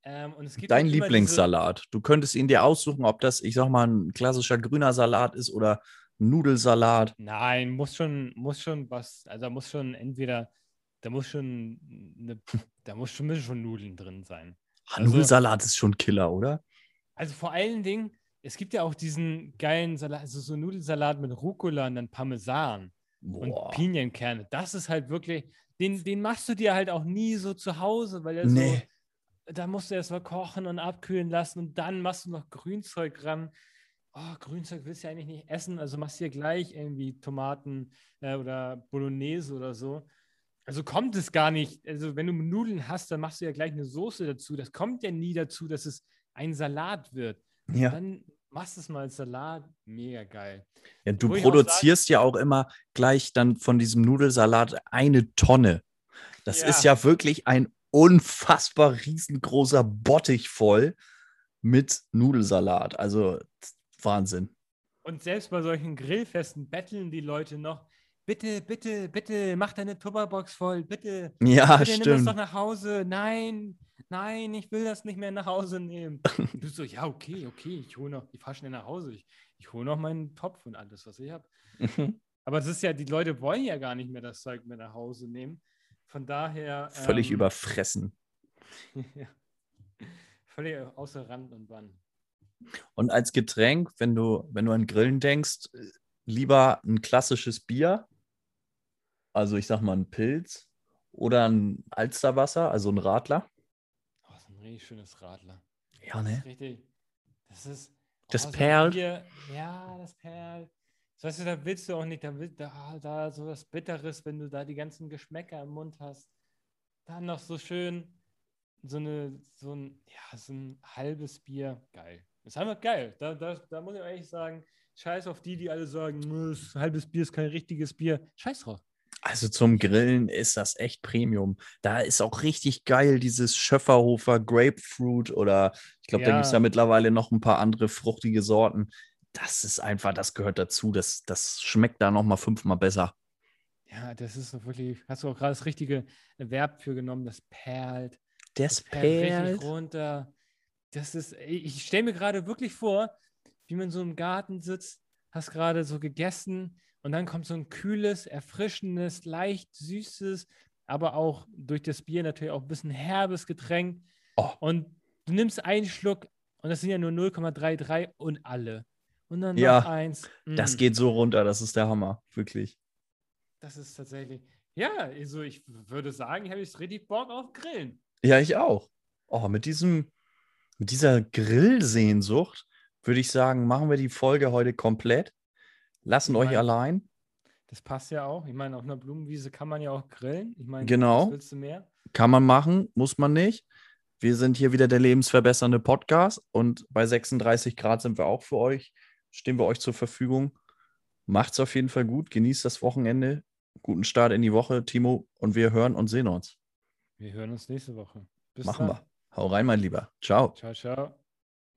Ähm, und es gibt
Dein Lieblingssalat. Du könntest ihn dir aussuchen, ob das, ich sag mal, ein klassischer grüner Salat ist oder ein Nudelsalat.
Diese, nein, muss schon, muss schon was, also da muss schon entweder, da muss schon eine, da muss schon, müssen schon Nudeln drin sein.
Ah,
Also-
Nudelsalat ist schon Killer, oder?
Also vor allen Dingen, es gibt ja auch diesen geilen Salat, also so Nudelsalat mit Rucola und dann Parmesan. Und
Boah.
Pinienkerne. Das ist halt wirklich, den, den machst du dir halt auch nie so zu Hause, weil er
Nee.
so, da musst du erst mal kochen und abkühlen lassen und dann machst du noch Grünzeug ran. Oh, Grünzeug willst du ja eigentlich nicht essen, also machst dir gleich irgendwie Tomaten äh, oder Bolognese oder so. Also kommt es gar nicht, also wenn du Nudeln hast, dann machst du ja gleich eine Soße dazu. Das kommt ja nie dazu, dass es ein Salat wird.
Ja.
Dann machst du es mal als Salat, mega geil.
ja du
wo ich auch
produzierst ja auch immer gleich dann von diesem Nudelsalat eine Tonne. Das
Ja.
ist ja wirklich ein unfassbar riesengroßer Bottich voll mit Nudelsalat. Also Wahnsinn.
Und selbst bei solchen Grillfesten betteln die Leute noch, bitte, bitte, bitte, mach deine Tupperbox voll, bitte,
Ja,
bitte nimm das doch
stimmt.
nach Hause. Nein, nein, ich will das nicht mehr nach Hause nehmen. Du so, ja, okay, okay, ich hole noch, ich fahr schnell nach Hause, ich, ich hole noch meinen Topf und alles, was ich habe. Aber es ist ja, die Leute wollen ja gar nicht mehr das Zeug mehr nach Hause nehmen. Von daher.
Völlig
ähm,
überfressen.
ja. Völlig außer Rand und Band.
Und als Getränk, wenn du, wenn du an Grillen denkst, äh, lieber ein klassisches Bier, also ich sag mal ein Pilz oder ein Alsterwasser, also ein Radler.
Oh, so ein richtig schönes Radler.
Ja,
Das ist richtig. Das ist.
Das
so ein
perlt.
Bier- ja, das perlt. So, Weißt du, da willst du auch nicht, da, will, da, da so was Bitteres, wenn du da die ganzen Geschmäcker im Mund hast. Dann noch so schön so, eine, so, ein, ja, so ein halbes Bier. Geil. Das ist einfach geil. Da, da, da muss ich ehrlich sagen, scheiß auf die, die alle sagen, "Nö, das halbes Bier ist kein richtiges Bier. Scheiß drauf.
Also zum Grillen ist das echt Premium. Da ist auch richtig geil dieses Schöfferhofer Grapefruit oder ich glaube, da gibt es
Ja.
ja mittlerweile noch ein paar andere fruchtige Sorten. Das ist einfach, das gehört dazu. Das, das schmeckt da nochmal fünfmal besser.
Ja, das ist wirklich, hast du auch gerade das richtige Verb für genommen, das perlt.
Das
fährt
perlt.
richtig runter. Das ist, ich stelle mir gerade wirklich vor, wie man so im Garten sitzt, hast gerade so gegessen und dann kommt so ein kühles, erfrischendes, leicht süßes, aber auch durch das Bier natürlich auch ein bisschen herbes Getränk.
Oh.
Und du nimmst einen Schluck und das sind ja nur 0,33 und alle. Und dann
Ja,
noch eins.
Das
Mm,
geht so runter, das ist der Hammer, wirklich.
Das ist tatsächlich. Ja, also ich würde sagen, ich habe jetzt richtig Bock auf Grillen.
Ja, ich auch. Oh, mit diesem, mit dieser Grillsehnsucht würde ich sagen, machen wir die Folge heute komplett. Lassen
Ich
euch
mein-
allein.
Das passt ja auch. Ich meine, auf einer Blumenwiese kann man ja auch grillen. Ich meine,
Genau.
was willst du mehr?
Kann man machen, muss man nicht. Wir sind hier wieder der lebensverbessernde Podcast und bei 36 Grad sind wir auch für euch, stehen wir euch zur Verfügung. Macht's auf jeden Fall gut, genießt das Wochenende, guten Start in die Woche, Timo, und wir hören und sehen uns.
Wir hören uns nächste Woche. Bis
Machen
dann.
wir. Hau rein, mein Lieber. Ciao.
Ciao, ciao.